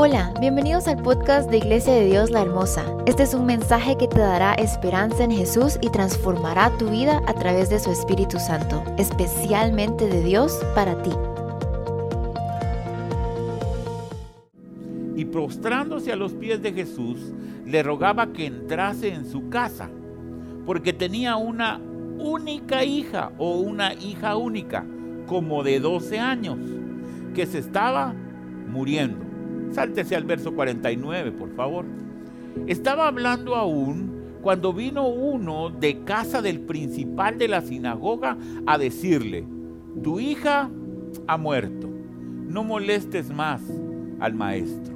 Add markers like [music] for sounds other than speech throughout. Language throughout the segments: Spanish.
Hola, bienvenidos al podcast de Iglesia de Dios la Hermosa. Este es un mensaje que te dará esperanza en Jesús y transformará tu vida a través de su Espíritu Santo, especialmente de Dios para ti. Y prostrándose a los pies de Jesús, le rogaba que entrase en su casa, porque tenía una única hija o una hija única, como de 12 años, que se estaba muriendo. Sáltese al verso 49, por favor. Estaba hablando aún cuando vino uno de casa del principal de la sinagoga a decirle, tu hija ha muerto, no molestes más al maestro.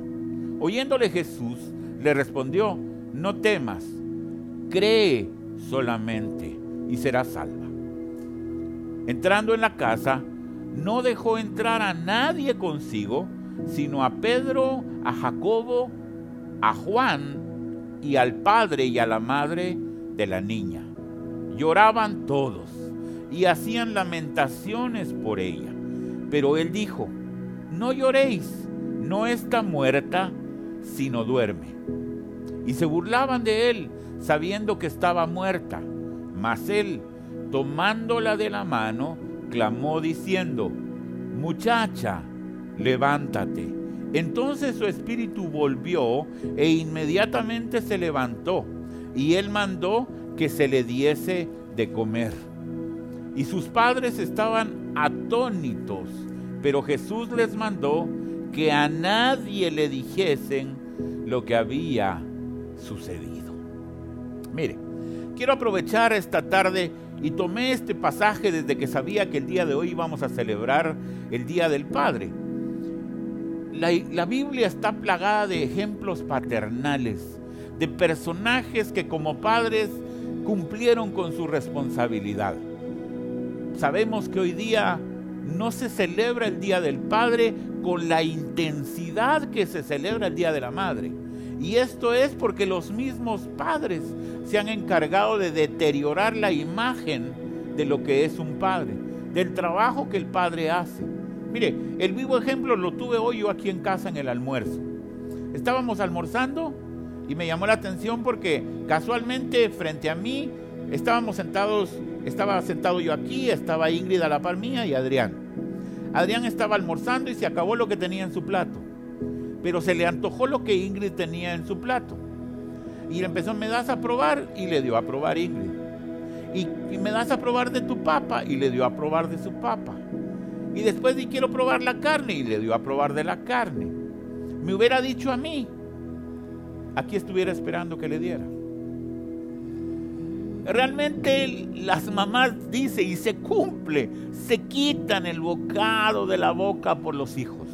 Oyéndole Jesús, le respondió, no temas, cree solamente y será salva. Entrando en la casa, no dejó entrar a nadie consigo, sino a Pedro, a Jacobo, a Juan y al padre y a la madre de la niña. Lloraban todos y hacían lamentaciones por ella. Pero él dijo, no lloréis, no está muerta, sino duerme. Y se burlaban de él, sabiendo que estaba muerta. Mas él, tomándola de la mano, clamó diciendo, muchacha, levántate. Entonces su espíritu volvió e inmediatamente se levantó, y él mandó que se le diese de comer. Y sus padres estaban atónitos, pero Jesús les mandó que a nadie le dijesen lo que había sucedido. Mire, quiero aprovechar esta tarde y tomé este pasaje desde que sabía que el día de hoy íbamos a celebrar el Día del Padre la, Biblia está plagada de ejemplos paternales, de personajes que como padres cumplieron con su responsabilidad. Sabemos que hoy día no se celebra el Día del Padre con la intensidad que se celebra el Día de la Madre. Y esto es porque los mismos padres se han encargado de deteriorar la imagen de lo que es un padre, del trabajo que el padre hace. Mire, el vivo ejemplo lo tuve hoy yo aquí en casa en el almuerzo. Estábamos almorzando y me llamó la atención porque casualmente frente a mí estábamos sentados, estaba sentado yo aquí, estaba Ingrid a la par mía y Adrián. Adrián estaba almorzando y se acabó lo que tenía en su plato. Pero se le antojó lo que Ingrid tenía en su plato. Y le empezó, me das a probar y le dio a probar Ingrid. Y, y me das a probar de tu papa y le dio a probar de su papa. Y después di quiero probar la carne y le dio a probar de la carne. Me hubiera dicho a mí, aquí estuviera esperando que le diera. Realmente las mamás dicen y se cumple, se quitan el bocado de la boca por los hijos.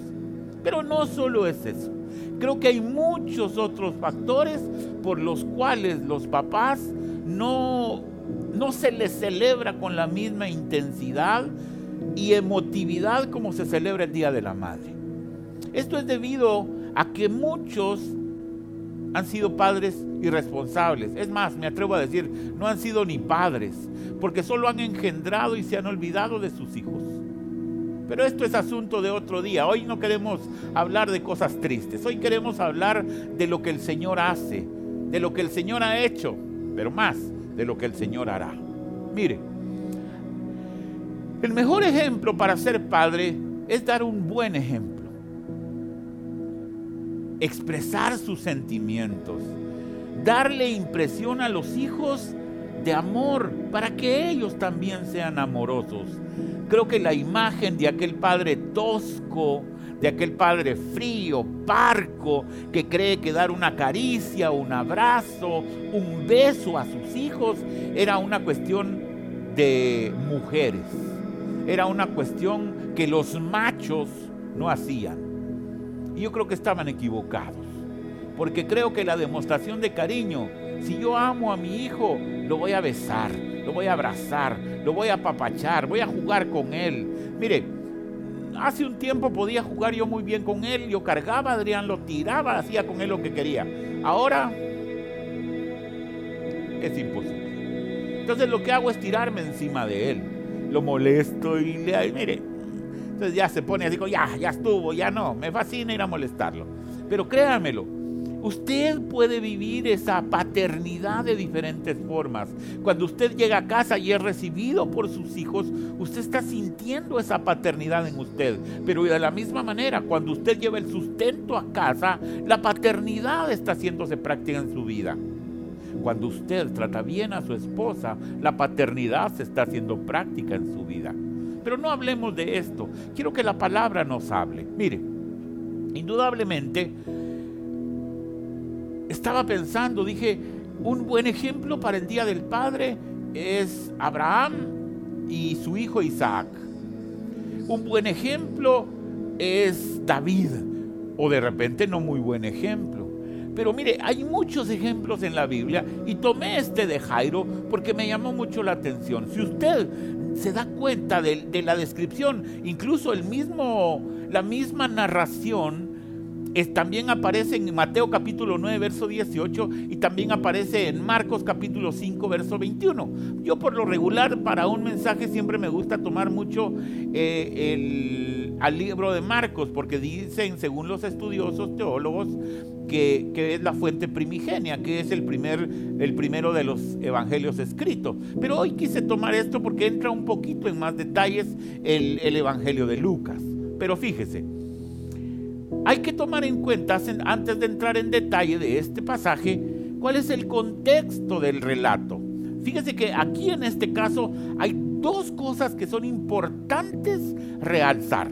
Pero no solo es eso. Creo que hay muchos otros factores por los cuales los papás no, no se les celebra con la misma intensidad y emotividad como se celebra el Día de la Madre. Esto es debido a que muchos han sido padres irresponsables. Es más, me atrevo a decir, no han sido ni padres, porque solo han engendrado y se han olvidado de sus hijos. Pero esto es asunto de otro día. Hoy no queremos hablar de cosas tristes. Hoy queremos hablar de lo que el Señor hace, de lo que el Señor ha hecho, pero más de lo que el Señor hará. Mire, el mejor ejemplo para ser padre es dar un buen ejemplo. Expresar sus sentimientos. Darle impresión a los hijos de amor para que ellos también sean amorosos. Creo que la imagen de aquel padre tosco, de aquel padre frío, parco, que cree que dar una caricia, un abrazo, un beso a sus hijos era una cuestión de mujeres era una cuestión que los machos no hacían. Y yo creo que estaban equivocados. Porque creo que la demostración de cariño, si yo amo a mi hijo, lo voy a besar, lo voy a abrazar, lo voy a apapachar, voy a jugar con él. Mire, hace un tiempo podía jugar yo muy bien con él, yo cargaba a Adrián, lo tiraba, hacía con él lo que quería. Ahora es imposible. Entonces lo que hago es tirarme encima de él lo molesto y le mire. Entonces ya se pone así, ya, ya estuvo, ya no, me fascina ir a molestarlo. Pero créamelo, Usted puede vivir esa paternidad de diferentes formas. Cuando usted llega a casa y es recibido por sus hijos, usted está sintiendo esa paternidad en usted. Pero de la misma manera, cuando usted lleva el sustento a casa, la paternidad está haciéndose práctica en su vida. Cuando usted trata bien a su esposa, la paternidad se está haciendo práctica en su vida. Pero no hablemos de esto. Quiero que la palabra nos hable. Mire, indudablemente estaba pensando, dije, un buen ejemplo para el Día del Padre es Abraham y su hijo Isaac. Un buen ejemplo es David, o de repente no muy buen ejemplo. Pero mire, hay muchos ejemplos en la Biblia y tomé este de Jairo porque me llamó mucho la atención. Si usted se da cuenta de, la descripción, incluso el mismo, la misma narración, también aparece en Mateo capítulo 9, verso 18 y también aparece en Marcos capítulo 5, verso 21. Yo por lo regular para un mensaje siempre me gusta tomar mucho eh, el, al libro de Marcos porque dicen, según los estudiosos teólogos, que, que, es la fuente primigenia, que es el, primer, el primero de los evangelios escritos. Pero hoy quise tomar esto porque entra un poquito en más detalles el, el evangelio de Lucas. Pero fíjese, hay que tomar en cuenta, antes de entrar en detalle de este pasaje, cuál es el contexto del relato. Fíjese que aquí en este caso hay dos cosas que son importantes realzar,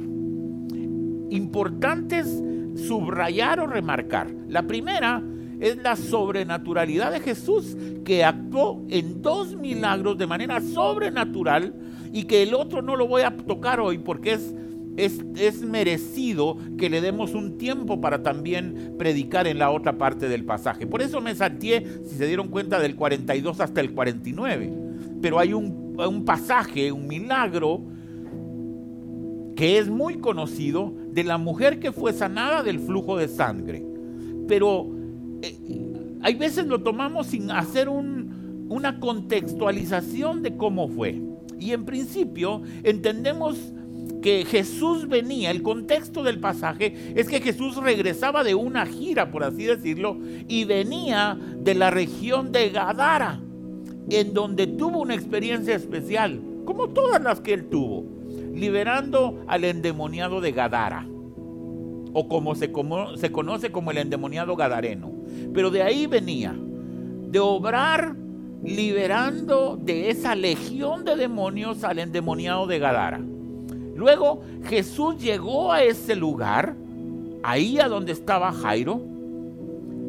importantes subrayar o remarcar. La primera es la sobrenaturalidad de Jesús que actuó en dos milagros de manera sobrenatural y que el otro no lo voy a tocar hoy porque es es, merecido que le demos un tiempo para también predicar en la otra parte del pasaje. Por eso me salté, si se dieron cuenta, del 42 hasta el 49. Pero hay un, un pasaje, un milagro, que es muy conocido, de la mujer que fue sanada del flujo de sangre. Pero eh, hay veces lo tomamos sin hacer un, una contextualización de cómo fue. Y en principio entendemos que Jesús venía, el contexto del pasaje es que Jesús regresaba de una gira, por así decirlo, y venía de la región de Gadara, en donde tuvo una experiencia especial, como todas las que él tuvo, liberando al endemoniado de Gadara, o como se, como, se conoce como el endemoniado gadareno. Pero de ahí venía, de obrar liberando de esa legión de demonios al endemoniado de Gadara. Luego Jesús llegó a ese lugar, ahí a donde estaba Jairo,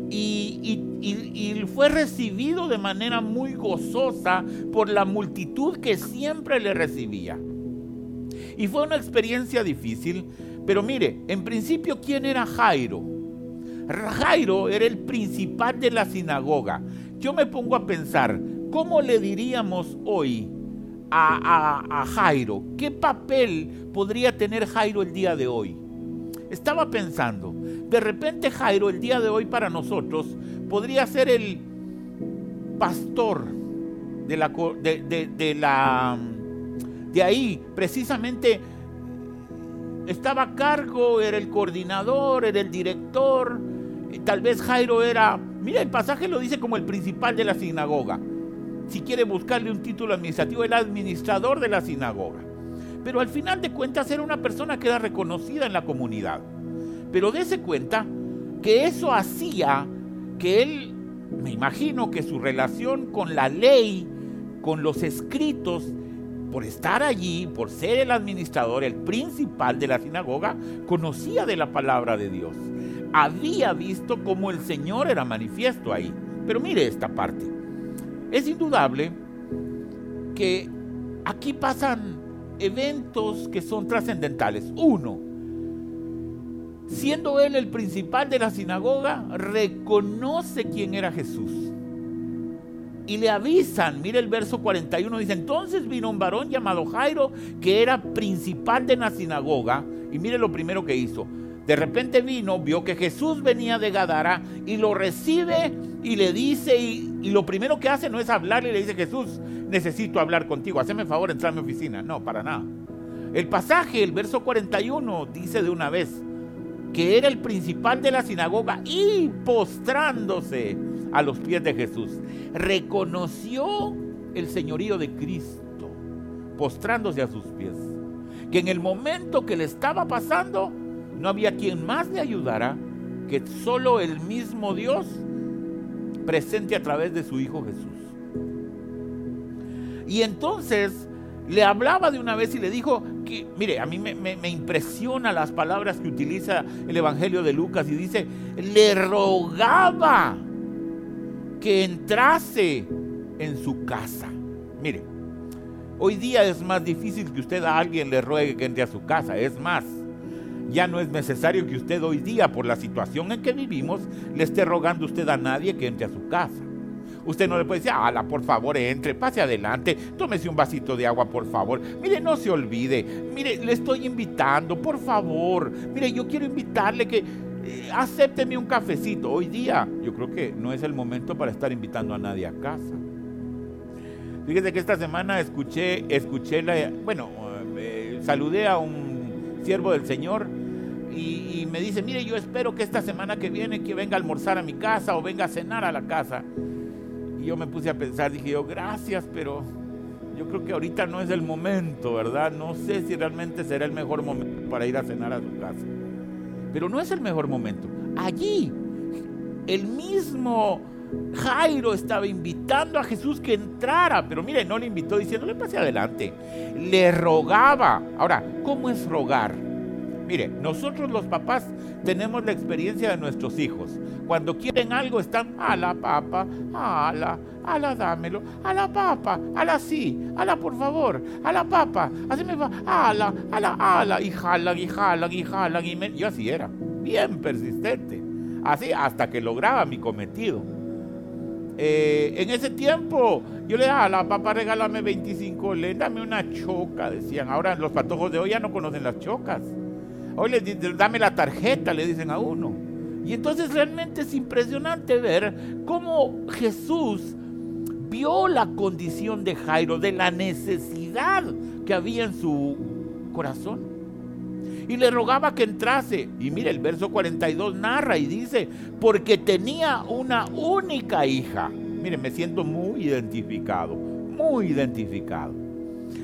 y, fue recibido de manera muy gozosa por la multitud que siempre le recibía. Y fue una experiencia difícil, pero mire, en principio, ¿quién era Jairo? Jairo era el principal de la sinagoga. Yo me pongo a pensar, ¿cómo le diríamos hoy a, Jairo. ¿Qué papel podría tener Jairo el día de hoy? Estaba pensando, de repente Jairo el día de hoy para nosotros podría ser el pastor de la de, de, la de ahí precisamente estaba a cargo, era el coordinador, era el director, tal vez Jairo era, mira el pasaje lo dice como el principal de la sinagoga si quiere buscarle un título administrativo, el administrador de la sinagoga. Pero al final de cuentas era una persona que era reconocida en la comunidad. Pero dése cuenta que eso hacía que él, me imagino que su relación con la ley, con los escritos, por estar allí, por ser el administrador, el principal de la sinagoga, conocía de la palabra de Dios. Había visto cómo el Señor era manifiesto ahí. Pero mire esta parte. Es indudable que aquí pasan eventos que son trascendentales. Uno, siendo él el principal de la sinagoga, reconoce quién era Jesús. Y le avisan, mire el verso 41, dice, entonces vino un varón llamado Jairo, que era principal de la sinagoga, y mire lo primero que hizo. De repente vino, vio que Jesús venía de Gadara y lo recibe y le dice, y, lo primero que hace no es hablarle, le dice, Jesús, necesito hablar contigo, haceme favor, entrar a mi oficina. No, para nada. El pasaje, el verso 41, dice de una vez que era el principal de la sinagoga, y postrándose a los pies de Jesús, reconoció el señorío de Cristo, postrándose a sus pies. Que en el momento que le estaba pasando, no había quien más le ayudara que solo el mismo Dios presente a través de su Hijo Jesús. Y entonces le hablaba de una vez y le dijo que, mire, a mí me, me, impresiona las palabras que utiliza el Evangelio de Lucas y dice, le rogaba que entrase en su casa. Mire, hoy día es más difícil que usted a alguien le ruegue que entre a su casa. Es más, ya no es necesario que usted hoy día, por la situación en que vivimos, le esté rogando usted a nadie que entre a su casa. Usted no le puede decir, ala, por favor, entre, pase adelante, tómese un vasito de agua, por favor. Mire, no se olvide. Mire, le estoy invitando, por favor. Mire, yo quiero invitarle que acépteme un cafecito. Hoy día, yo creo que no es el momento para estar invitando a nadie a casa. Fíjese que esta semana escuché, escuché la, bueno, eh, saludé a un siervo del Señor y, y, me dice, mire, yo espero que esta semana que viene que venga a almorzar a mi casa o venga a cenar a la casa yo me puse a pensar, dije yo, gracias, pero yo creo que ahorita no es el momento, ¿verdad? No sé si realmente será el mejor momento para ir a cenar a su casa. Pero no es el mejor momento. Allí, el mismo Jairo estaba invitando a Jesús que entrara, pero mire, no le invitó diciéndole pase adelante. Le rogaba. Ahora, ¿cómo es rogar? Mire, nosotros los papás tenemos la experiencia de nuestros hijos. Cuando quieren algo están a la papa, a la, a la dámelo, a la papa, a la sí, a la por favor, a la papa, así me va, a la, a la, a la, y jalan, y jalan, y jalan, y yo así era, bien persistente, así hasta que lograba mi cometido. Eh, en ese tiempo yo le daba a la papa regálame 25 le dame una choca, decían. Ahora los patojos de hoy ya no conocen las chocas. Hoy le dicen, dame la tarjeta, le dicen a uno. Y entonces realmente es impresionante ver cómo Jesús vio la condición de Jairo, de la necesidad que había en su corazón. Y le rogaba que entrase. Y mire, el verso 42 narra y dice, porque tenía una única hija. Mire, me siento muy identificado, muy identificado.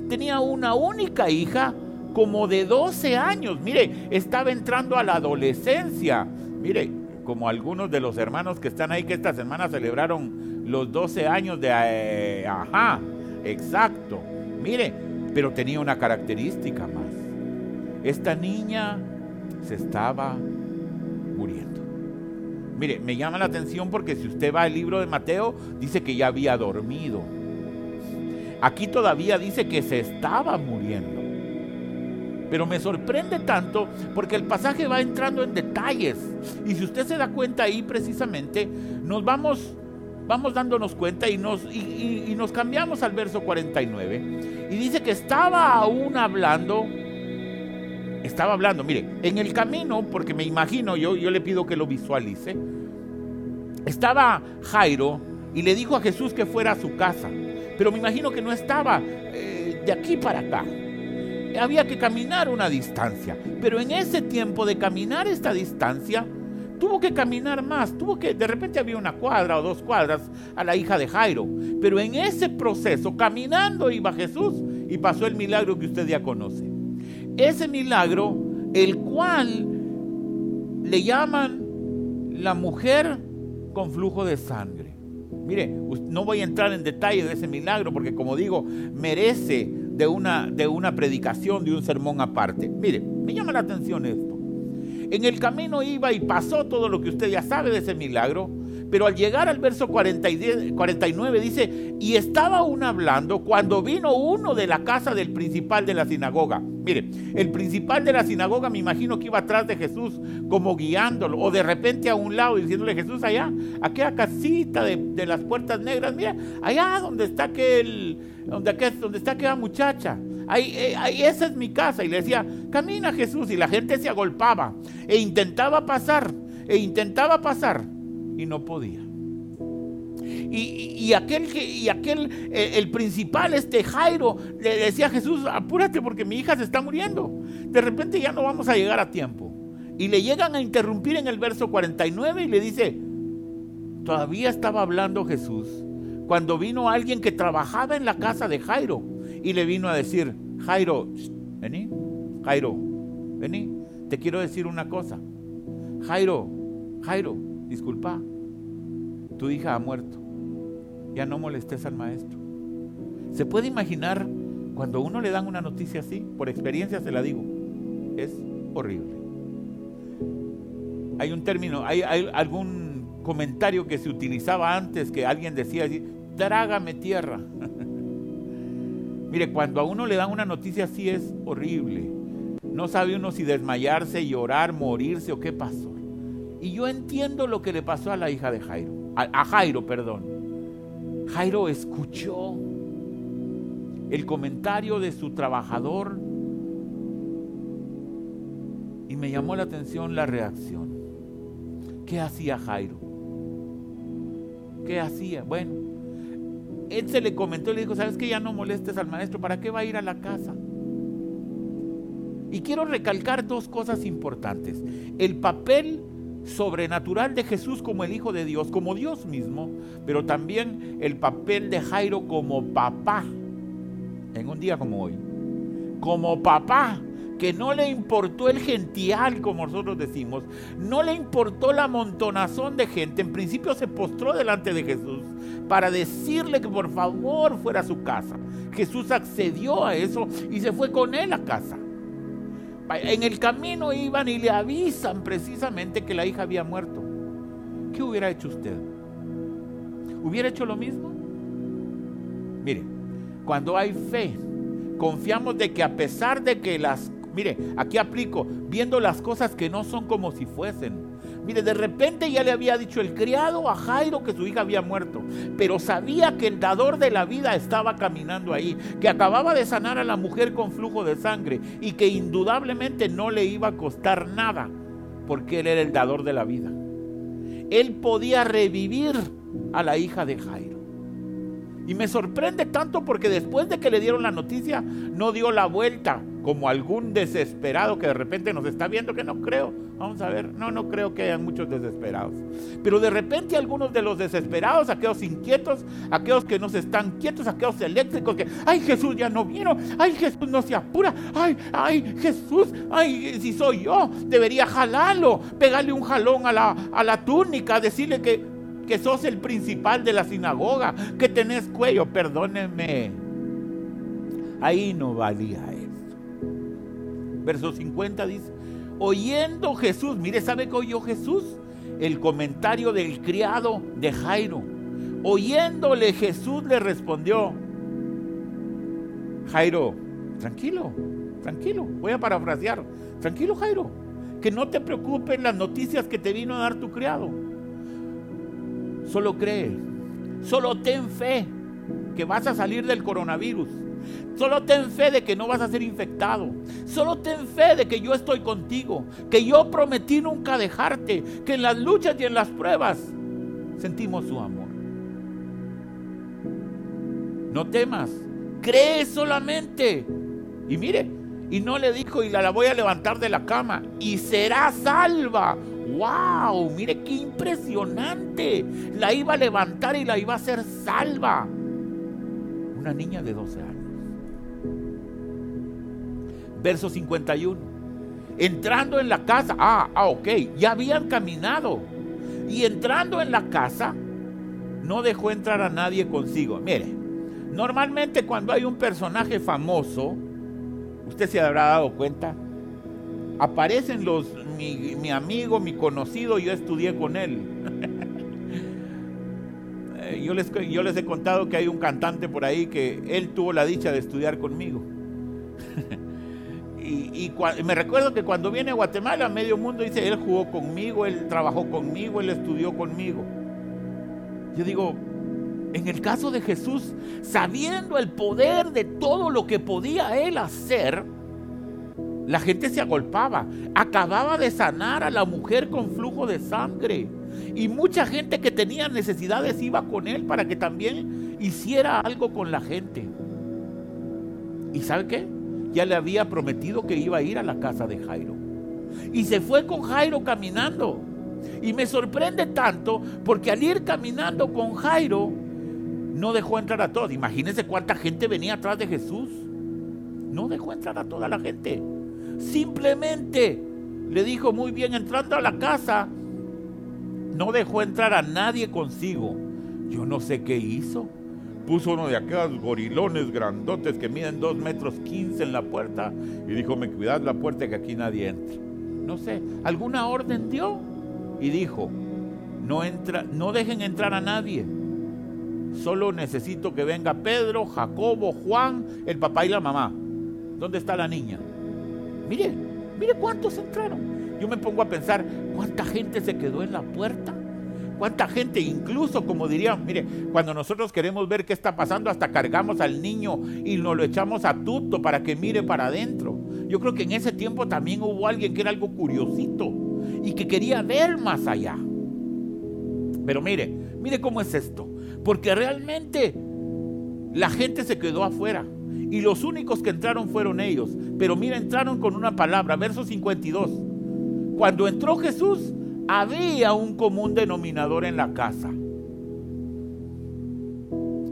Tenía una única hija como de 12 años. Mire, estaba entrando a la adolescencia. Mire, como algunos de los hermanos que están ahí que esta semana celebraron los 12 años de... Eh, ajá, exacto. Mire, pero tenía una característica más. Esta niña se estaba muriendo. Mire, me llama la atención porque si usted va al libro de Mateo, dice que ya había dormido. Aquí todavía dice que se estaba muriendo. Pero me sorprende tanto porque el pasaje va entrando en detalles. Y si usted se da cuenta ahí precisamente, nos vamos, vamos dándonos cuenta y nos, y, nos cambiamos al verso 49. Y dice que estaba aún hablando estaba hablando, mire, en el camino, porque me imagino, yo, yo le pido que lo visualice, estaba Jairo y le dijo a Jesús que fuera a su casa, pero me imagino que no estaba eh, de aquí para acá, había que caminar una distancia. Pero en ese tiempo de caminar esta distancia, tuvo que caminar más, tuvo que, de repente había una cuadra o dos cuadras a la hija de Jairo. Pero en ese proceso, caminando iba Jesús y pasó el milagro que usted ya conoce. Ese milagro, el cual le llaman la mujer con flujo de sangre. Mire, no voy a entrar en detalle de ese milagro porque como digo, merece de una, de una predicación, de un sermón aparte. Mire, me llama la atención esto. En el camino iba y pasó todo lo que usted ya sabe de ese milagro, pero al llegar al verso 49 dice, y estaba aún hablando cuando vino uno de la casa del principal de la sinagoga. Mire, el principal de la sinagoga me imagino que iba atrás de Jesús como guiándolo, o de repente a un lado diciéndole, Jesús, allá, aquella casita de, de las puertas negras, mira, allá donde está aquel donde, donde está aquella muchacha. Eh, ahí, esa es mi casa. Y le decía, camina Jesús. Y la gente se agolpaba e intentaba pasar, e intentaba pasar, y no podía. Y, aquel, y aquel eh, el principal, este Jairo, le decía a Jesús, apúrate porque mi hija se está muriendo. De repente ya no vamos a llegar a tiempo. Y le llegan a interrumpir en el verso 49 y le dice, todavía estaba hablando Jesús cuando vino alguien que trabajaba en la casa de Jairo y le vino a decir, Jairo, vení, Jairo, vení, te quiero decir una cosa. Jairo, Jairo, disculpa, tu hija ha muerto. Ya no molestes al maestro. ¿Se puede imaginar cuando uno le dan una noticia así? Por experiencia se la digo. Es horrible. Hay un término, hay, algún comentario que se utilizaba antes que alguien decía así, trágame tierra. [laughs] Mire, cuando a uno le dan una noticia así es horrible. No sabe uno si desmayarse, llorar, morirse o qué pasó. Y yo entiendo lo que le pasó a la hija de Jairo, a, Jairo, perdón. Jairo escuchó el comentario de su trabajador y me llamó la atención la reacción. ¿Qué hacía Jairo? ¿Qué hacía? Bueno, él se le comentó y le dijo, ¿sabes que ya no molestes al maestro? ¿Para qué va a ir a la casa? Y quiero recalcar dos cosas importantes. El papel sobrenatural de Jesús como el Hijo de Dios, como Dios mismo, pero también el papel de Jairo como papá, en un día como hoy. Como papá, que no le importó el gential, como nosotros decimos, no le importó la montonazón de gente, en principio se postró delante de Jesús para decirle que por favor fuera a su casa. Jesús accedió a eso y se fue con él a casa. En el camino iban y le avisan precisamente que la hija había muerto. ¿Qué hubiera hecho usted? ¿Hubiera hecho lo mismo? Mire, cuando hay fe, confiamos de que a pesar de que las, mire, aquí aplico, viendo las cosas que no son como si fuesen, Mire, de repente ya le había dicho el criado a Jairo que su hija había muerto, pero sabía que el dador de la vida estaba caminando ahí, que acababa de sanar a la mujer con flujo de sangre y que indudablemente no le iba a costar nada, porque él era el dador de la vida. Él podía revivir a la hija de Jairo. Y me sorprende tanto porque después de que le dieron la noticia, no dio la vuelta como algún desesperado que de repente nos está viendo, que no creo. Vamos a ver, no, no creo que hayan muchos desesperados. Pero de repente algunos de los desesperados, aquellos inquietos, aquellos que no están quietos, aquellos eléctricos que, ay Jesús ya no vino, ay Jesús no se apura, ay, ay Jesús, ay si soy yo, debería jalarlo, pegarle un jalón a la, a la túnica, decirle que que sos el principal de la sinagoga, que tenés cuello, perdóneme. Ahí no valía. Verso 50 dice, oyendo Jesús, mire, ¿sabe qué oyó Jesús? El comentario del criado de Jairo. Oyéndole Jesús le respondió, Jairo, tranquilo, tranquilo, voy a parafrasear, tranquilo Jairo, que no te preocupen las noticias que te vino a dar tu criado Solo cree. Solo ten fe que vas a salir del coronavirus. Solo ten fe de que no vas a ser infectado. Solo ten fe de que yo estoy contigo. Que yo prometí nunca dejarte. Que en las luchas y en las pruebas sentimos su amor. No temas. Cree solamente. Y mire, y no le dijo, y la, voy a levantar de la cama. Y será salva. ¡Wow! Mire qué impresionante. La iba a levantar y la iba a hacer salva. Una niña de 12 años. Verso 51. Entrando en la casa. Ah, ah, ok. Ya habían caminado. Y entrando en la casa, no dejó entrar a nadie consigo. Mire, normalmente cuando hay un personaje famoso, usted se habrá dado cuenta, aparecen los, mi, amigo, mi conocido, yo estudié con él. [laughs] Eh, yo, les, yo les he contado que hay un cantante por ahí que él tuvo la dicha de estudiar conmigo. [laughs] y, me recuerdo que cuando viene a Guatemala, medio mundo dice, él jugó conmigo, él trabajó conmigo, él estudió conmigo. Yo digo, en el caso de Jesús, sabiendo el poder de todo lo que podía él hacer, la gente se agolpaba. Acababa de sanar a la mujer con flujo de sangre. Y mucha gente que tenía necesidades iba con él para que también hiciera algo con la gente. ¿Y sabe qué? Ya le había prometido que iba a ir a la casa de Jairo. y se fue con Jairo caminando. Y me sorprende tanto porque al ir caminando con Jairo, no dejó entrar a todos. Imagínense cuánta gente venía atrás de Jesús. No dejó entrar a toda la gente. Simplemente le dijo muy bien, entrando a la casa, no dejó entrar a nadie consigo. Yo no sé qué hizo. Puso uno de aquellos gorilones grandotes que miden 2 metros 15 en la puerta y dijo, me cuidad la puerta que aquí nadie entre. No sé, alguna orden dio y dijo, no, entra, no dejen entrar a nadie. Solo necesito que venga Pedro, Jacobo, Juan, el papá y la mamá. ¿Dónde está la niña? Mire, mire cuántos entraron. Yo me pongo a pensar, ¿cuánta gente se quedó en la puerta? ¿Cuánta gente, incluso como dirían, mire, cuando nosotros queremos ver qué está pasando, hasta cargamos al niño y nos lo echamos a tuto para que mire para adentro? Yo creo que en ese tiempo también hubo alguien que era algo curiosito y que quería ver más allá. Pero mire, mire cómo es esto. Porque realmente la gente se quedó afuera. Y los únicos que entraron fueron ellos. Pero mira, entraron con una palabra, verso 52. Cuando entró Jesús, había un común denominador en la casa.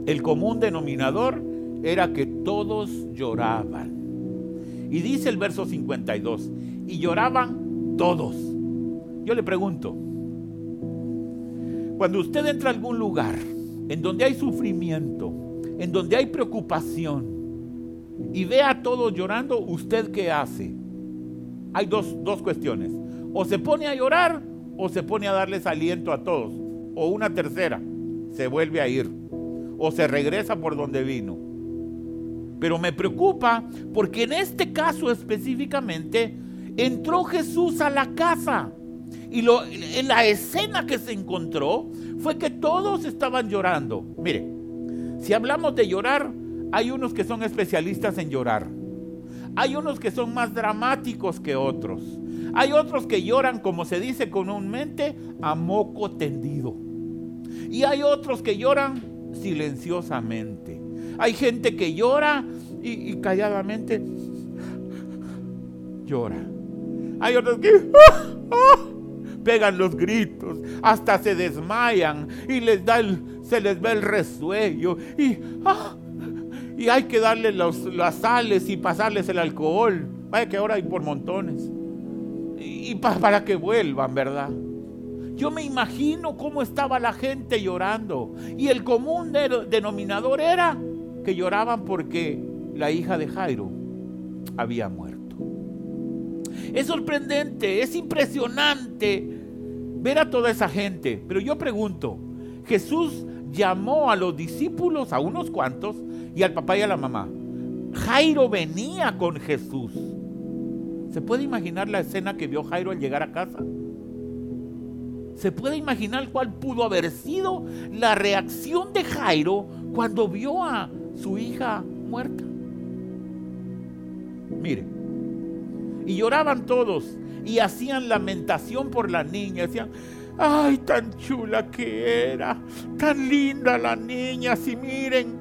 El común denominador era que todos lloraban. Y dice el verso 52, y lloraban todos. Yo le pregunto, cuando usted entra a algún lugar en donde hay sufrimiento, en donde hay preocupación, y ve a todos llorando, ¿usted qué hace? Hay dos, dos cuestiones. O se pone a llorar o se pone a darles aliento a todos. O una tercera, se vuelve a ir. O se regresa por donde vino. Pero me preocupa porque en este caso específicamente entró Jesús a la casa. Y lo, en la escena que se encontró fue que todos estaban llorando. Mire, si hablamos de llorar, hay unos que son especialistas en llorar. Hay unos que son más dramáticos que otros. Hay otros que lloran, como se dice comúnmente, a moco tendido. Y hay otros que lloran silenciosamente. Hay gente que llora y, calladamente llora. Hay otros que pegan los gritos, hasta se desmayan y les da se les ve el resuello y, ¡ah! y hay que darle las sales y pasarles el alcohol. Vaya que ahora hay por montones y para que vuelvan, ¿verdad? Yo me imagino cómo estaba la gente llorando. Y el común denominador era que lloraban porque la hija de Jairo había muerto. Es sorprendente, es impresionante ver a toda esa gente. Pero yo pregunto, Jesús llamó a los discípulos, a unos cuantos, y al papá y a la mamá. Jairo venía con Jesús. ¿Se puede imaginar la escena que vio Jairo al llegar a casa? ¿Se puede imaginar cuál pudo haber sido la reacción de Jairo cuando vio a su hija muerta? Mire, y lloraban todos y hacían lamentación por la niña. Decían, ay, tan chula que era, tan linda la niña, si miren,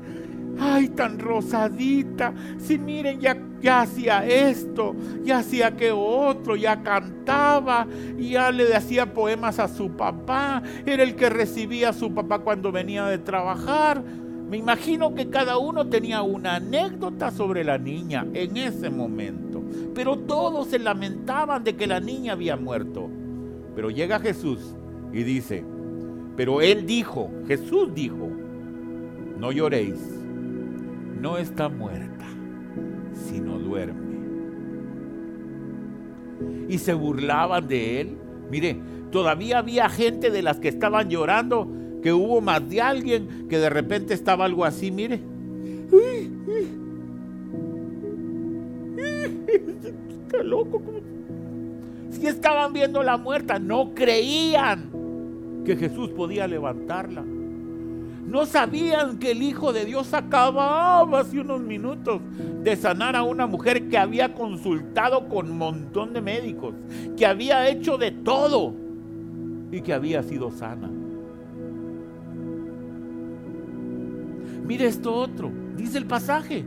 ay, tan rosadita, si miren, ya, ya hacía esto, ya hacía que otro, ya cantaba, ya le hacía poemas a su papá, era el que recibía a su papá cuando venía de trabajar. Me imagino que cada uno tenía una anécdota sobre la niña en ese momento, pero todos se lamentaban de que la niña había muerto. Pero llega Jesús y dice, pero él dijo, Jesús dijo, no lloréis no está muerta, sino duerme. Y se burlaban de él. Mire, todavía había gente de las que estaban llorando, que hubo más de alguien que de repente estaba algo así, mire. [laughs] Está loco. Si estaban viendo la muerta, no creían que Jesús podía levantarla. No sabían que el Hijo de Dios acababa hace unos minutos de sanar a una mujer que había consultado con un montón de médicos, que había hecho de todo y que había sido sana. Mire esto otro, dice el pasaje.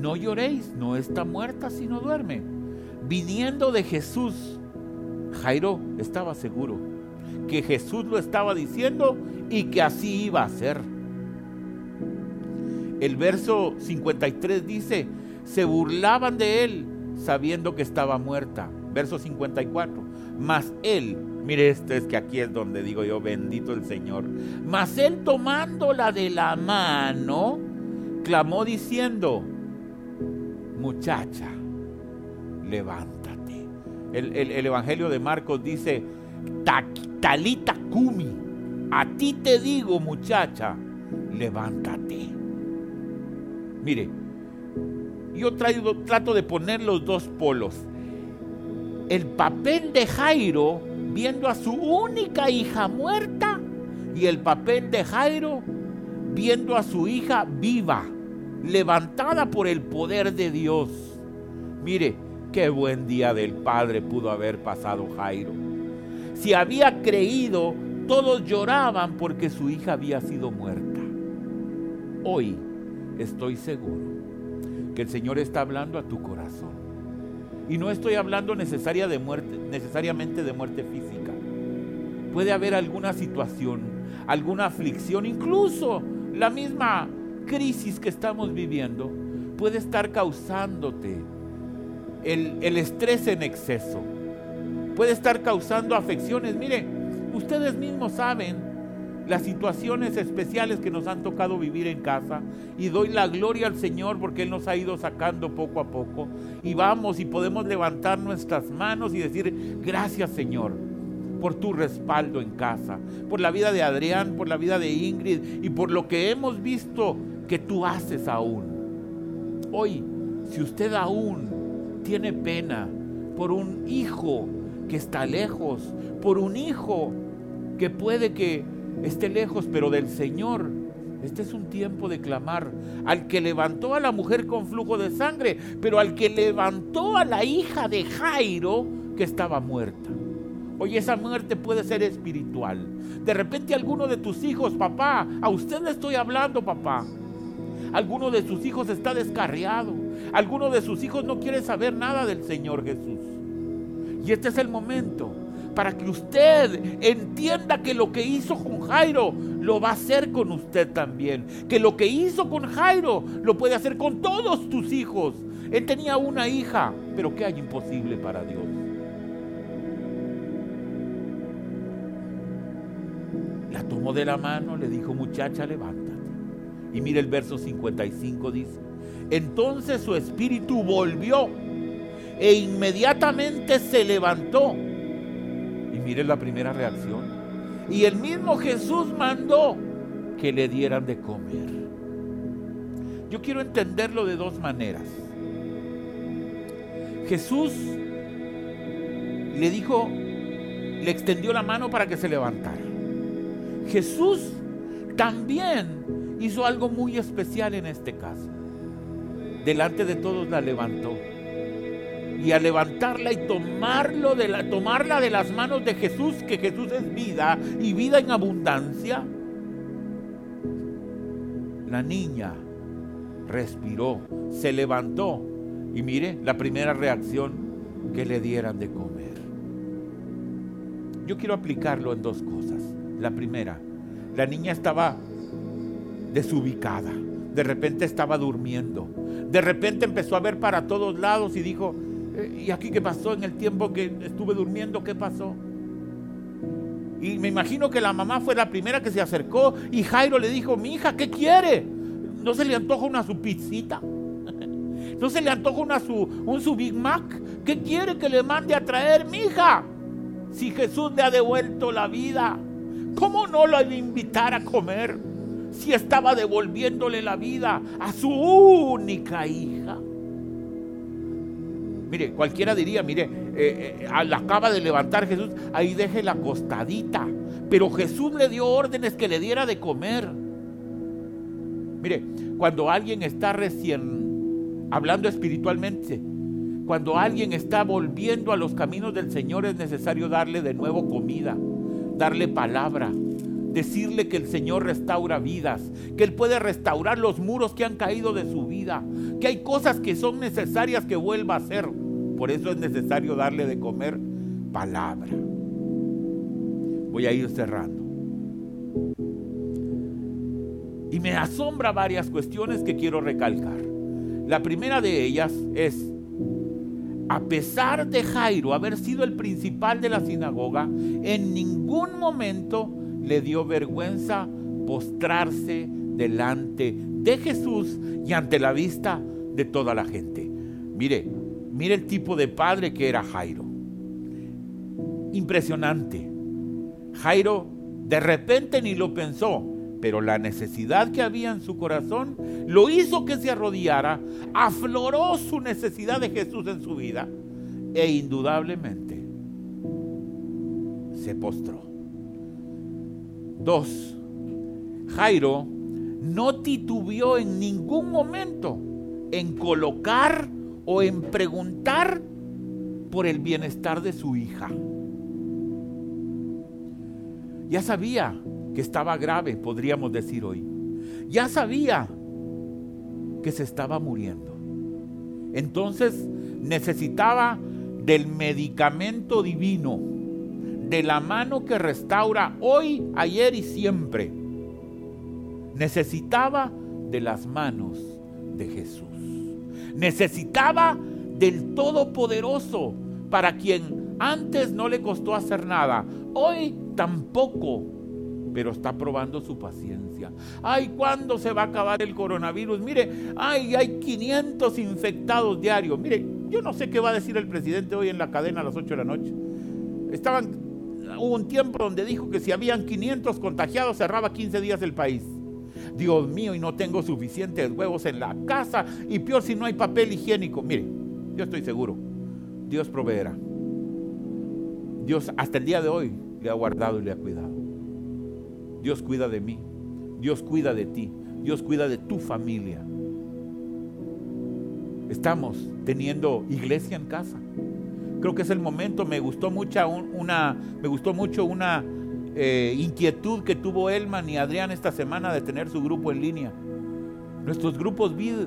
No lloréis, no está muerta sino duerme. viniendo de Jesús, Jairo estaba seguro que Jesús lo estaba diciendo y que así iba a ser. El verso 53 dice, se burlaban de él sabiendo que estaba muerta. Verso 54, mas él, mire este es que aquí es donde digo yo, bendito el Señor, mas él tomándola de la mano, clamó diciendo, muchacha, levántate. El, el Evangelio de Marcos dice, talita kumi, a ti te digo muchacha, levántate. Mire, yo trato de poner los dos polos. El papel de Jairo viendo a su única hija muerta y el papel de Jairo viendo a su hija viva, levantada por el poder de Dios. Mire, qué buen día del Padre pudo haber pasado Jairo. Si había creído, todos lloraban porque su hija había sido muerta. Hoy estoy seguro que el Señor está hablando a tu corazón. Y no estoy hablando necesaria de muerte, necesariamente de muerte física. Puede haber alguna situación, alguna aflicción, incluso la misma crisis que estamos viviendo puede estar causándote el, el estrés en exceso. Puede estar causando afecciones. Mire, ustedes mismos saben las situaciones especiales que nos han tocado vivir en casa y doy la gloria al Señor porque Él nos ha ido sacando poco a poco y vamos y podemos levantar nuestras manos y decir gracias Señor por tu respaldo en casa, por la vida de Adrián, por la vida de Ingrid y por lo que hemos visto que tú haces aún. Hoy, si usted aún tiene pena por un hijo que está lejos, por un hijo que puede que esté lejos, pero del Señor. Este es un tiempo de clamar al que levantó a la mujer con flujo de sangre, pero al que levantó a la hija de Jairo que estaba muerta. Oye, esa muerte puede ser espiritual. De repente alguno de tus hijos, papá, a usted le estoy hablando, papá. Alguno de sus hijos está descarriado. Alguno de sus hijos no quiere saber nada del Señor Jesús. Y este es el momento para que usted entienda que lo que hizo con Jairo lo va a hacer con usted también. Que lo que hizo con Jairo lo puede hacer con todos tus hijos. Él tenía una hija, pero ¿qué hay imposible para Dios? La tomó de la mano, le dijo, muchacha, levántate. Y mire el verso 55 dice, entonces su espíritu volvió e inmediatamente se levantó mire la primera reacción. Y el mismo Jesús mandó que le dieran de comer. Yo quiero entenderlo de dos maneras. Jesús le dijo, le extendió la mano para que se levantara. Jesús también hizo algo muy especial en este caso. Delante de todos la levantó y a levantarla y tomarlo de la, tomarla de las manos de Jesús, que Jesús es vida y vida en abundancia, la niña respiró, se levantó y mire la primera reacción que le dieran de comer. Yo quiero aplicarlo en dos cosas. La primera, la niña estaba desubicada, de repente estaba durmiendo, de repente empezó a ver para todos lados y dijo, ¿Y aquí qué pasó en el tiempo que estuve durmiendo? ¿Qué pasó? Y me imagino que la mamá fue la primera que se acercó y Jairo le dijo, mi hija, ¿qué quiere? ¿No se le antoja una su? [laughs] ¿No se le antoja una su, un su Big Mac? ¿Qué quiere que le mande a traer, mi hija? Si Jesús le ha devuelto la vida, ¿cómo no la iba a invitar a comer? Si estaba devolviéndole la vida a su única hija. Mire, cualquiera diría, mire, eh, eh, acaba de levantar Jesús, ahí deje la costadita. Pero Jesús le dio órdenes que le diera de comer. Mire, cuando alguien está recién hablando espiritualmente, cuando alguien está volviendo a los caminos del Señor, es necesario darle de nuevo comida, darle palabra, decirle que el Señor restaura vidas, que Él puede restaurar los muros que han caído de su vida, que hay cosas que son necesarias que vuelva a hacer. Por eso es necesario darle de comer palabra. Voy a ir cerrando. Y me asombra varias cuestiones que quiero recalcar. La primera de ellas es, a pesar de Jairo haber sido el principal de la sinagoga, en ningún momento le dio vergüenza postrarse delante de Jesús y ante la vista de toda la gente. Mire, mire el tipo de padre que era Jairo. Impresionante. Jairo de repente ni lo pensó, pero la necesidad que había en su corazón lo hizo que se arrodillara, afloró su necesidad de Jesús en su vida e indudablemente se postró. Dos, Jairo no titubeó en ningún momento en colocar o en preguntar por el bienestar de su hija. Ya sabía que estaba grave, podríamos decir hoy. Ya sabía que se estaba muriendo. Entonces necesitaba del medicamento divino, de la mano que restaura hoy, ayer y siempre. Necesitaba de las manos de Jesús. Necesitaba del Todopoderoso, para quien antes no le costó hacer nada, hoy tampoco pero está probando su paciencia. Ay, ¿cuándo se va a acabar el coronavirus? Mire, ay, hay 500 infectados diarios. Mire, yo no sé qué va a decir el presidente hoy en la cadena a las 8 de la noche. Estaban, hubo un tiempo donde dijo que si habían 500 contagiados cerraba 15 días el país. Dios mío, y no tengo suficientes huevos en la casa, y peor si no hay papel higiénico. Mire, yo estoy seguro, Dios proveerá. Dios hasta el día de hoy le ha guardado y le ha cuidado. Dios cuida de mí, Dios cuida de ti, Dios cuida de tu familia. Estamos teniendo iglesia en casa. Creo que es el momento. Me gustó mucho una, me gustó mucho una eh, inquietud que tuvo Elman y Adrián esta semana de tener su grupo en línea. Nuestros grupos vid.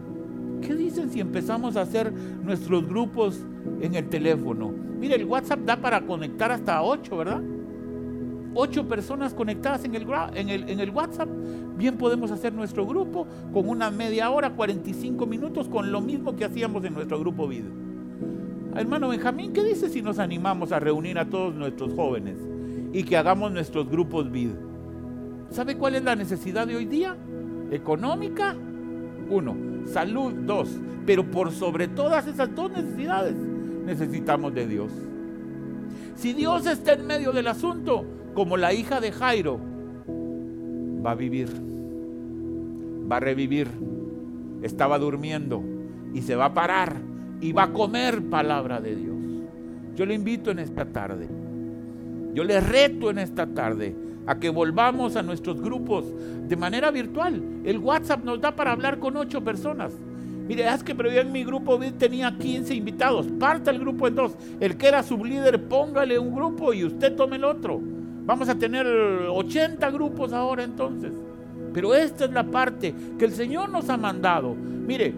¿Qué dicen si empezamos a hacer nuestros grupos en el teléfono? Mire, el WhatsApp da para conectar hasta 8, ¿verdad? ocho personas conectadas en el, WhatsApp, bien podemos hacer nuestro grupo con una media hora, 45 minutos, con lo mismo que hacíamos en nuestro grupo video. Hermano Benjamín, ¿qué dice si nos animamos a reunir a todos nuestros jóvenes y que hagamos nuestros grupos video? ¿Sabe cuál es la necesidad de hoy día? Económica, uno. Salud, dos. Pero por sobre todas esas dos necesidades, necesitamos de Dios. Si Dios está en medio del asunto, como la hija de Jairo, va a vivir, va a revivir. Estaba durmiendo y se va a parar y va a comer palabra de Dios. Yo le invito en esta tarde, yo le reto en esta tarde a que volvamos a nuestros grupos de manera virtual. El WhatsApp nos da para hablar con ocho personas. Mire, es que yo en mi grupo tenía 15 invitados. Parta el grupo en dos. El que era su líder, póngale un grupo y usted tome el otro. Vamos a tener 80 grupos ahora entonces. Pero esta es la parte que el Señor nos ha mandado. Mire,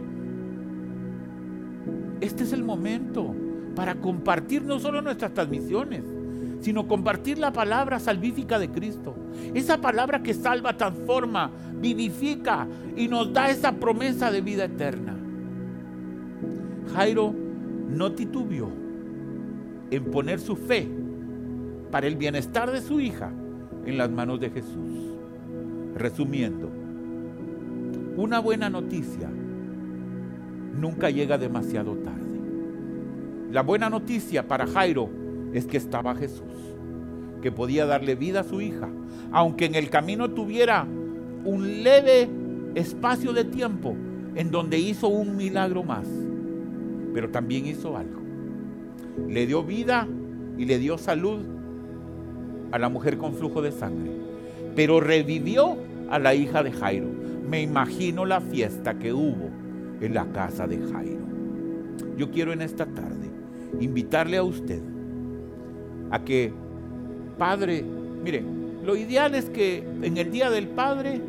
este es el momento para compartir no solo nuestras transmisiones, sino compartir la palabra salvífica de Cristo. Esa palabra que salva, transforma, vivifica y nos da esa promesa de vida eterna. Jairo no titubió en poner su fe para el bienestar de su hija en las manos de Jesús. Resumiendo, una buena noticia nunca llega demasiado tarde. La buena noticia para Jairo es que estaba Jesús, que podía darle vida a su hija, aunque en el camino tuviera un leve espacio de tiempo en donde hizo un milagro más, pero también hizo algo. Le dio vida y le dio salud a la mujer con flujo de sangre, pero revivió a la hija de Jairo. Me imagino la fiesta que hubo en la casa de Jairo. Yo quiero en esta tarde invitarle a usted a que, Padre, mire, lo ideal es que en el Día del Padre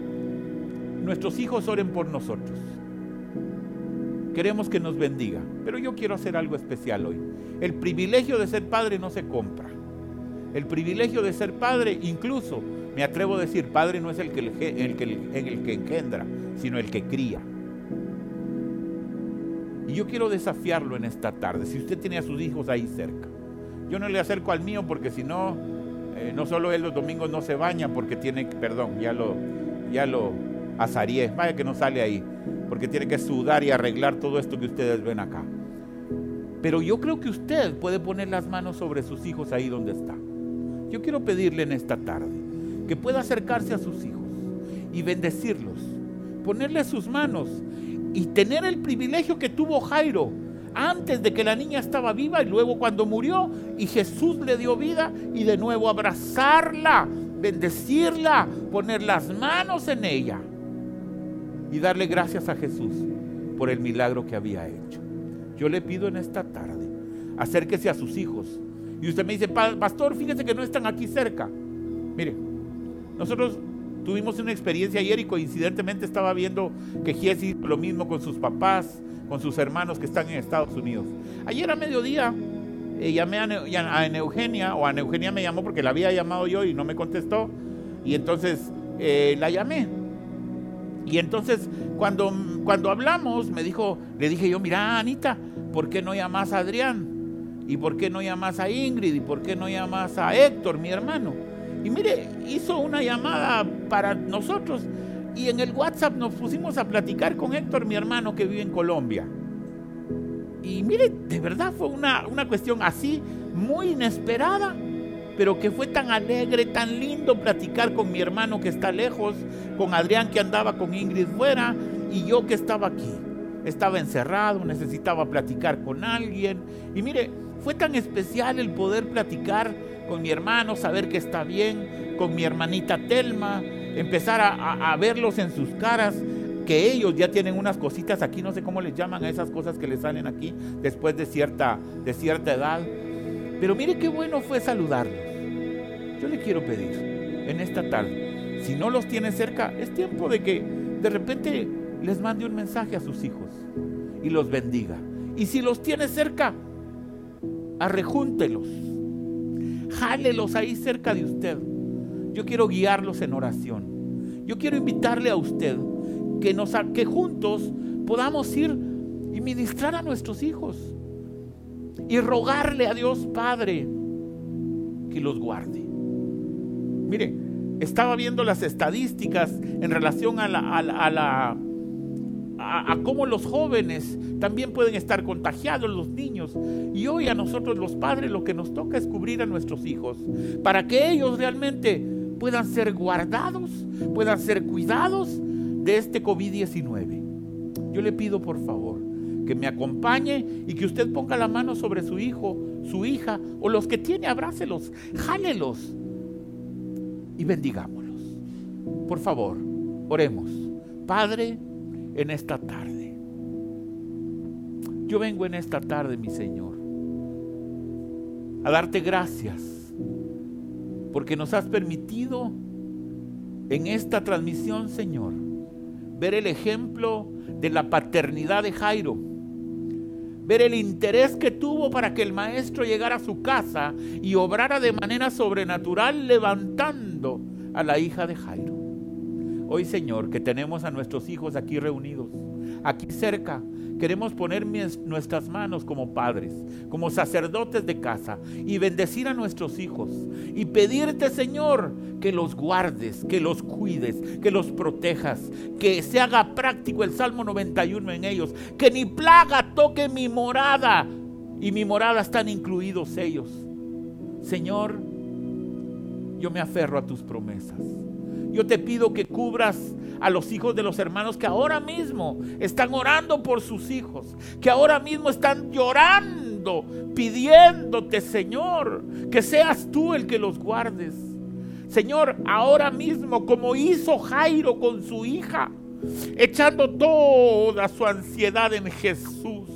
nuestros hijos oren por nosotros. queremos que nos bendiga. Pero yo quiero hacer algo especial hoy. El privilegio de ser padre no se compra. El privilegio de ser padre, incluso, me atrevo a decir, padre no es el que, el, que, el que engendra, sino el que cría. Y yo quiero desafiarlo en esta tarde, si usted tiene a sus hijos ahí cerca. Yo no le acerco al mío porque si no, eh, no solo él los domingos no se baña porque tiene, perdón, ya lo, ya lo vaya que no sale ahí, porque tiene que sudar y arreglar todo esto que ustedes ven acá. Pero yo creo que usted puede poner las manos sobre sus hijos ahí donde está. Yo quiero pedirle en esta tarde que pueda acercarse a sus hijos y bendecirlos, ponerle sus manos y tener el privilegio que tuvo Jairo antes de que la niña estaba viva y luego cuando murió y Jesús le dio vida y de nuevo abrazarla, bendecirla, poner las manos en ella y darle gracias a Jesús por el milagro que había hecho. Yo le pido en esta tarde, acérquese a sus hijos. Y usted me dice, pastor, fíjese que no están aquí cerca. Mire, nosotros tuvimos una experiencia ayer y coincidentemente estaba viendo que Jesse lo mismo con sus papás, con sus hermanos que están en Estados Unidos. Ayer a mediodía eh, llamé a, Eugenia, o a Eugenia me llamó porque la había llamado yo y no me contestó, y entonces eh, la llamé. Y entonces cuando, cuando hablamos, me dijo, le dije yo, mira Anita, ¿por qué no llamas a Adrián? ¿Y por qué no llamas a Ingrid? ¿Y por qué no llamas a Héctor, mi hermano? Y mire, hizo una llamada para nosotros y en el WhatsApp nos pusimos a platicar con Héctor, mi hermano que vive en Colombia. Y mire, de verdad fue una, una cuestión así, muy inesperada, pero que fue tan alegre, tan lindo platicar con mi hermano que está lejos, con Adrián que andaba con Ingrid fuera y yo que estaba aquí. Estaba encerrado, necesitaba platicar con alguien. Y mire, fue tan especial el poder platicar con mi hermano, saber que está bien, con mi hermanita Telma, empezar a, verlos en sus caras, que ellos ya tienen unas cositas aquí, no sé cómo les llaman a esas cosas que les salen aquí después de cierta, de cierta edad. Pero mire qué bueno fue saludarlos. Yo le quiero pedir en esta tarde, si no los tiene cerca, es tiempo de que de repente les mande un mensaje a sus hijos y los bendiga. Y si los tiene cerca, arrejúntelos jálelos ahí cerca de usted. Yo quiero guiarlos en oración. Yo quiero invitarle a usted que, nos, que juntos podamos ir y ministrar a nuestros hijos y rogarle a Dios Padre que los guarde. Mire, estaba viendo las estadísticas en relación a la, a cómo los jóvenes también pueden estar contagiados, los niños. Y hoy a nosotros los padres lo que nos toca es cubrir a nuestros hijos para que ellos realmente puedan ser guardados, puedan ser cuidados de este COVID-19. Yo le pido por favor que me acompañe y que usted ponga la mano sobre su hijo, su hija o los que tiene, abrácelos, jálelos y bendigámoslos. Por favor, oremos. Padre, en esta tarde. Yo vengo en esta tarde, mi Señor, a darte gracias porque nos has permitido en esta transmisión, Señor, ver el ejemplo de la paternidad de Jairo, ver el interés que tuvo para que el maestro llegara a su casa y obrara de manera sobrenatural levantando a la hija de Jairo. Hoy, Señor, que tenemos a nuestros hijos aquí reunidos, aquí cerca, queremos poner nuestras manos como padres, como sacerdotes de casa y bendecir a nuestros hijos y pedirte, Señor, que los guardes, que los cuides, que los protejas, que se haga práctico el Salmo 91 en ellos, que ni plaga toque mi morada y mi morada están incluidos ellos. Señor, yo me aferro a tus promesas. Yo te pido que cubras a los hijos de los hermanos que ahora mismo están orando por sus hijos, que ahora mismo están llorando, pidiéndote, Señor, que seas tú el que los guardes. Señor, ahora mismo, como hizo Jairo con su hija, echando toda su ansiedad en Jesús,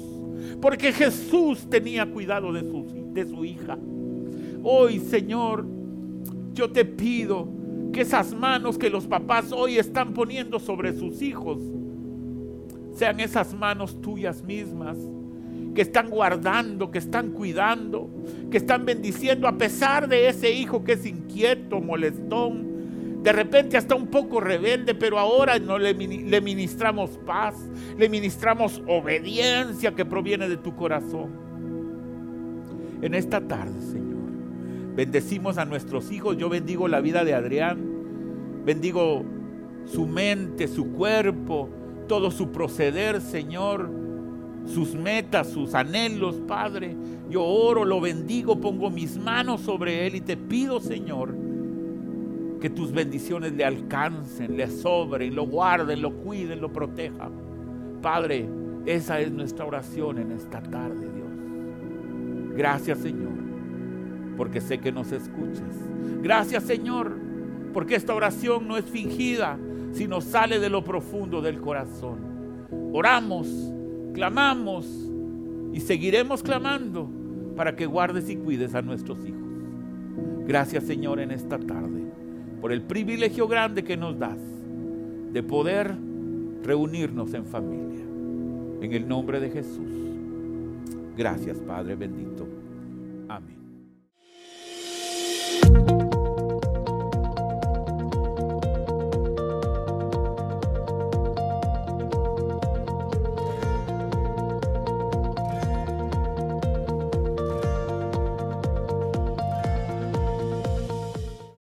porque Jesús tenía cuidado de su, de su hija. Hoy, Señor, yo te pido que esas manos que los papás hoy están poniendo sobre sus hijos sean esas manos tuyas mismas que están guardando, que están cuidando, que están bendiciendo a pesar de ese hijo que es inquieto, molestón, de repente hasta un poco rebelde, pero ahora no le, le, ministramos paz, le ministramos obediencia que proviene de tu corazón. En esta tarde, Señor, bendecimos a nuestros hijos. Yo bendigo la vida de Adrián, bendigo su mente, su cuerpo, todo su proceder, Señor, sus metas, sus anhelos, Padre. Yo oro, lo bendigo, pongo mis manos sobre él y te pido, Señor, que tus bendiciones le alcancen, le sobren, lo guarden, lo cuiden, lo protejan. Padre, esa es nuestra oración en esta tarde, Dios. Gracias, Señor, porque sé que nos escuchas. Gracias, Señor, porque esta oración no es fingida, sino sale de lo profundo del corazón. Oramos, clamamos y seguiremos clamando para que guardes y cuides a nuestros hijos. Gracias, Señor, en esta tarde por el privilegio grande que nos das de poder reunirnos en familia. En el nombre de Jesús. Gracias, Padre bendito.